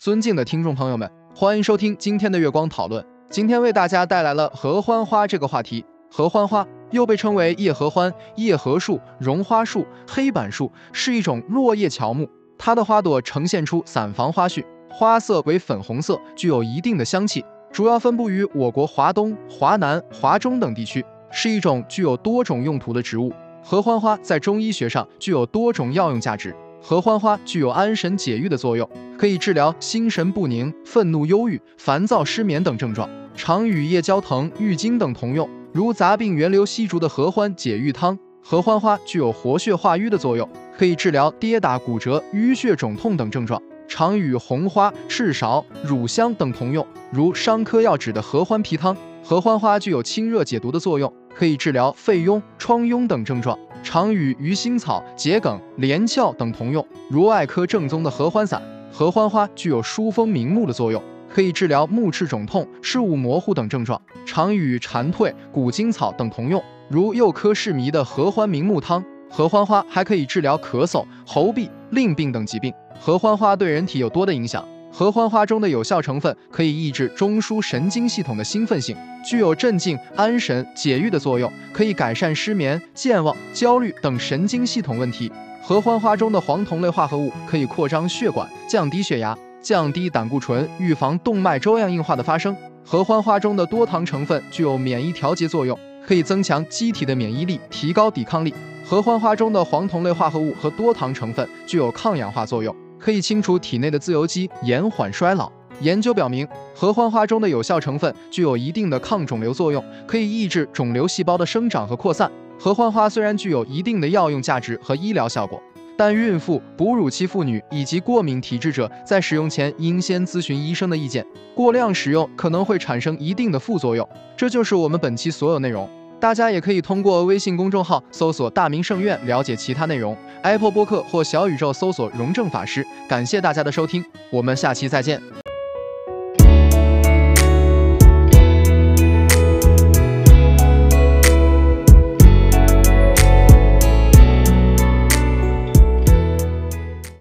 尊敬的听众朋友们，欢迎收听今天的月光讨论。今天为大家带来了合欢花这个话题。合欢花又被称为叶合欢、叶合树、绒花树、黑板树，是一种落叶乔木。它的花朵呈现出伞房花序，花色为粉红色，具有一定的香气。主要分布于我国华东、华南、华中等地区，是一种具有多种用途的植物。合欢花在中医学上具有多种药用价值。合欢花具有安神解郁的作用，可以治疗心神不宁、愤怒忧郁、烦躁失眠等症状，常与叶胶藤、郁金等同用。如杂病源流西竹的合欢解郁汤，合欢花具有活血化瘀的作用，可以治疗跌打、骨折、淤血肿痛等症状，常与红花、赤芍、乳香等同用。如伤科药指的合欢皮汤，合欢花具有清热解毒的作用，可以治疗肺痈、疮痈等症状。常与鱼腥草、桔梗、连翘等同用。如外科正宗的合欢散，合欢花具有疏风明目的作用，可以治疗目赤肿痛、视物模糊等症状。常与蝉蜕、古今草等同用。如幼科市迷的合欢明目汤，合欢花还可以治疗咳嗽、喉痹、令病等疾病。合欢花对人体有多的影响？合欢花中的有效成分可以抑制中枢神经系统的兴奋性，具有镇静、安神、解郁的作用，可以改善失眠、健忘、焦虑等神经系统问题。合欢花中的黄酮类化合物可以扩张血管，降低血压，降低胆固醇，预防动脉粥样硬化的发生。合欢花中的多糖成分具有免疫调节作用，可以增强机体的免疫力，提高抵抗力。合欢花中的黄酮类化合物和多糖成分具有抗氧化作用。可以清除体内的自由基，延缓衰老。研究表明，合欢花中的有效成分具有一定的抗肿瘤作用，可以抑制肿瘤细胞的生长和扩散。合欢花虽然具有一定的药用价值和医疗效果，但孕妇、哺乳期妇女以及过敏体质者在使用前应先咨询医生的意见。过量使用可能会产生一定的副作用。这就是我们本期所有内容。大家也可以通过微信公众号搜索“大明圣院”了解其他内容，Apple 播客或小宇宙搜索“荣正法师”。感谢大家的收听，我们下期再见。